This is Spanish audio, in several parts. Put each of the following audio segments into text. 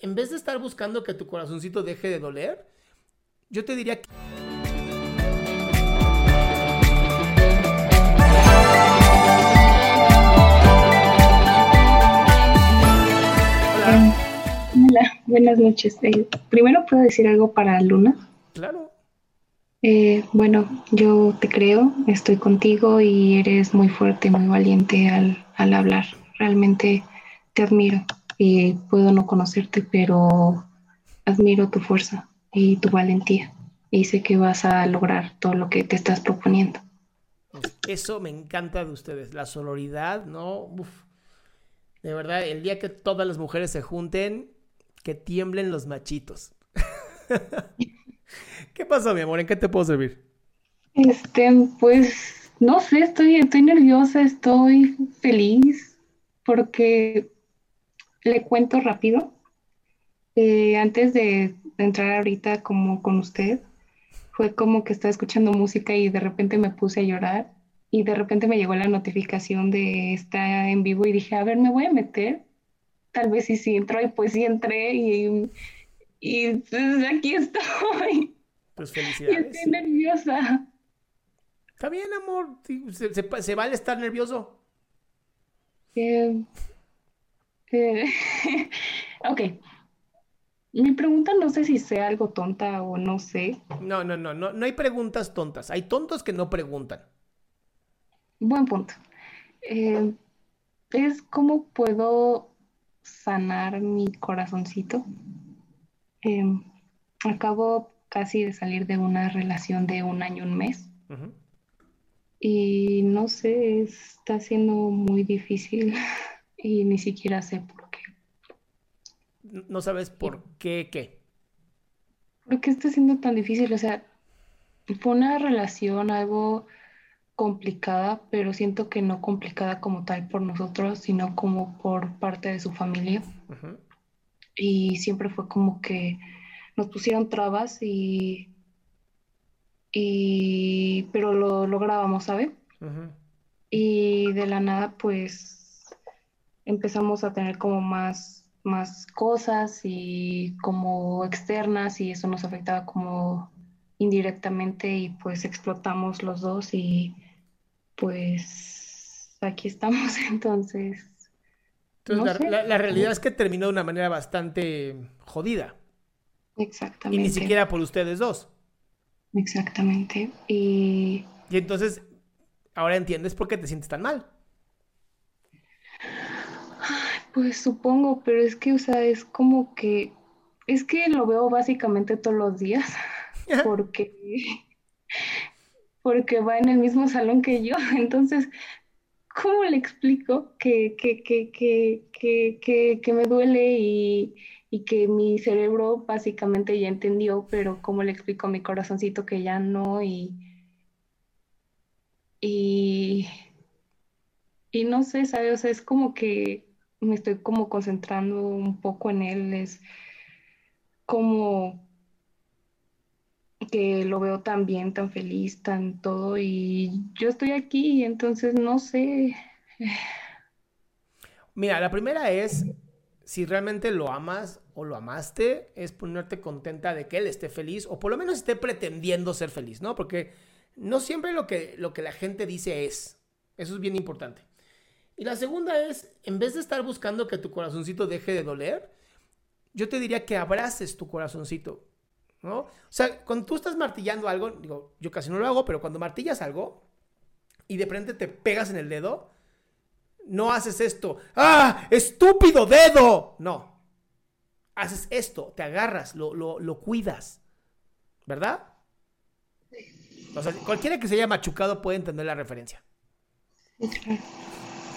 En vez de estar buscando que tu corazoncito deje de doler, yo te diría que Hola. Hola, buenas noches. Eh, primero puedo decir algo para Luna. Claro. Eh, bueno, yo te creo, estoy contigo y eres muy fuerte, muy valiente al, al hablar. Realmente te admiro y puedo no conocerte, pero admiro tu fuerza y tu valentía y sé que vas a lograr todo lo que te estás proponiendo. Eso me encanta de ustedes, la sororidad, ¿no? Uf. De verdad, el día que todas las mujeres se junten, que tiemblen los machitos. ¿Qué pasó, mi amor? ¿En qué te puedo servir? Este, pues, no sé, estoy, estoy nerviosa, estoy feliz, porque le cuento rápido. Eh, antes de, entrar ahorita como con usted, fue como que estaba escuchando música y de repente me puse a llorar y de repente me llegó la notificación de estar en vivo y dije, a ver, me voy a meter. Tal vez sí, sí entro y pues sí entré y, y pues, aquí estoy. Pues Y felicidades. estoy nerviosa. Está bien, amor. sí, Se, se- se vale estar nervioso. Eh, eh, ok. Mi pregunta no sé si sea algo tonta o no sé. No, no, no, no, no hay preguntas tontas. Hay tontos que no preguntan. Buen punto. Eh, es cómo puedo sanar mi corazoncito. Em, acabo casi de salir de una relación de un año, un mes. Y no sé, está siendo muy difícil y ni siquiera sé por qué. No sabes por qué, qué. ¿Por qué está siendo tan difícil? O sea, fue una relación algo complicada, pero siento que no complicada como tal por nosotros, sino como por parte de su familia. Ujú. Y siempre fue como que nos pusieron trabas y, y pero lo lográbamos, ¿sabe? Ujú. Y de la nada, pues empezamos a tener como más, más cosas y como externas y eso nos afectaba como indirectamente y pues explotamos los dos y pues aquí estamos entonces. Entonces, No la, la- la realidad es que terminó de una manera bastante jodida. Y ni Exactamente, siquiera por ustedes dos. exactamente. Y Y entonces, ahora entiendes por qué te sientes tan mal. Pues supongo, pero es que, o sea, es como que, es que lo veo básicamente todos los días, porque, porque va en el mismo salón que yo. Entonces, ¿cómo le explico que, que, que, que, que, me duele y, y que mi cerebro básicamente ya entendió, pero cómo le explico a mi corazoncito que ya no y, y, y no sé, ¿sabes? O sea, es como que me estoy como concentrando un poco en él, es como que lo veo tan bien, tan feliz, tan todo, y yo estoy aquí, entonces no sé. Mira, la primera es, si realmente lo amas o lo amaste, es ponerte contenta de que él esté feliz, o por lo menos esté pretendiendo ser feliz, ¿no? Porque no siempre lo que, lo que la gente dice es. Eso es bien importante. Y la segunda es, en vez de estar buscando que tu corazoncito deje de doler, yo te diría que abraces tu corazoncito. ¿no? O sea, cuando tú estás martillando algo, digo, yo casi no lo hago, pero cuando martillas algo y de frente te pegas en el dedo, no haces esto. ¡Ah! ¡Estúpido dedo! No. Haces esto, te agarras, lo, lo, cuidas. ¿Verdad? O sea, cualquiera que se haya machucado puede entender la referencia.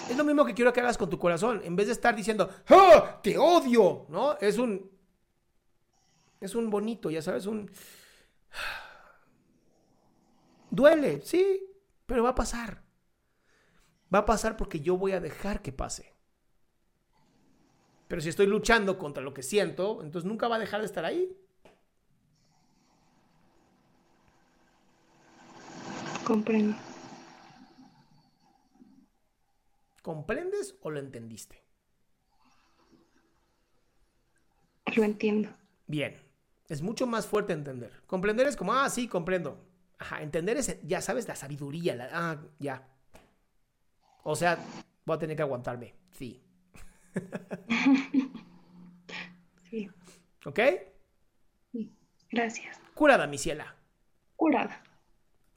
Es lo mismo que quiero que hagas con tu corazón. En vez de estar diciendo, ¡Ah! ¡Te odio! ¿No? Es un. Es un bonito, ya sabes, un. Duele, sí, pero va a pasar. Va a pasar porque yo voy a dejar que pase. Pero si estoy luchando contra lo que siento, entonces nunca va a dejar de estar ahí. Comprendo. ¿Comprendes o lo entendiste? Lo entiendo. Bien, es mucho más fuerte entender. Comprender es como, ah, sí, comprendo. Ajá, entender es, ya sabes, la sabiduría, la, ah, ya. O sea, voy a tener que aguantarme, sí. sí. ¿Ok? Sí. Gracias. Curada, mi ciela. Curada.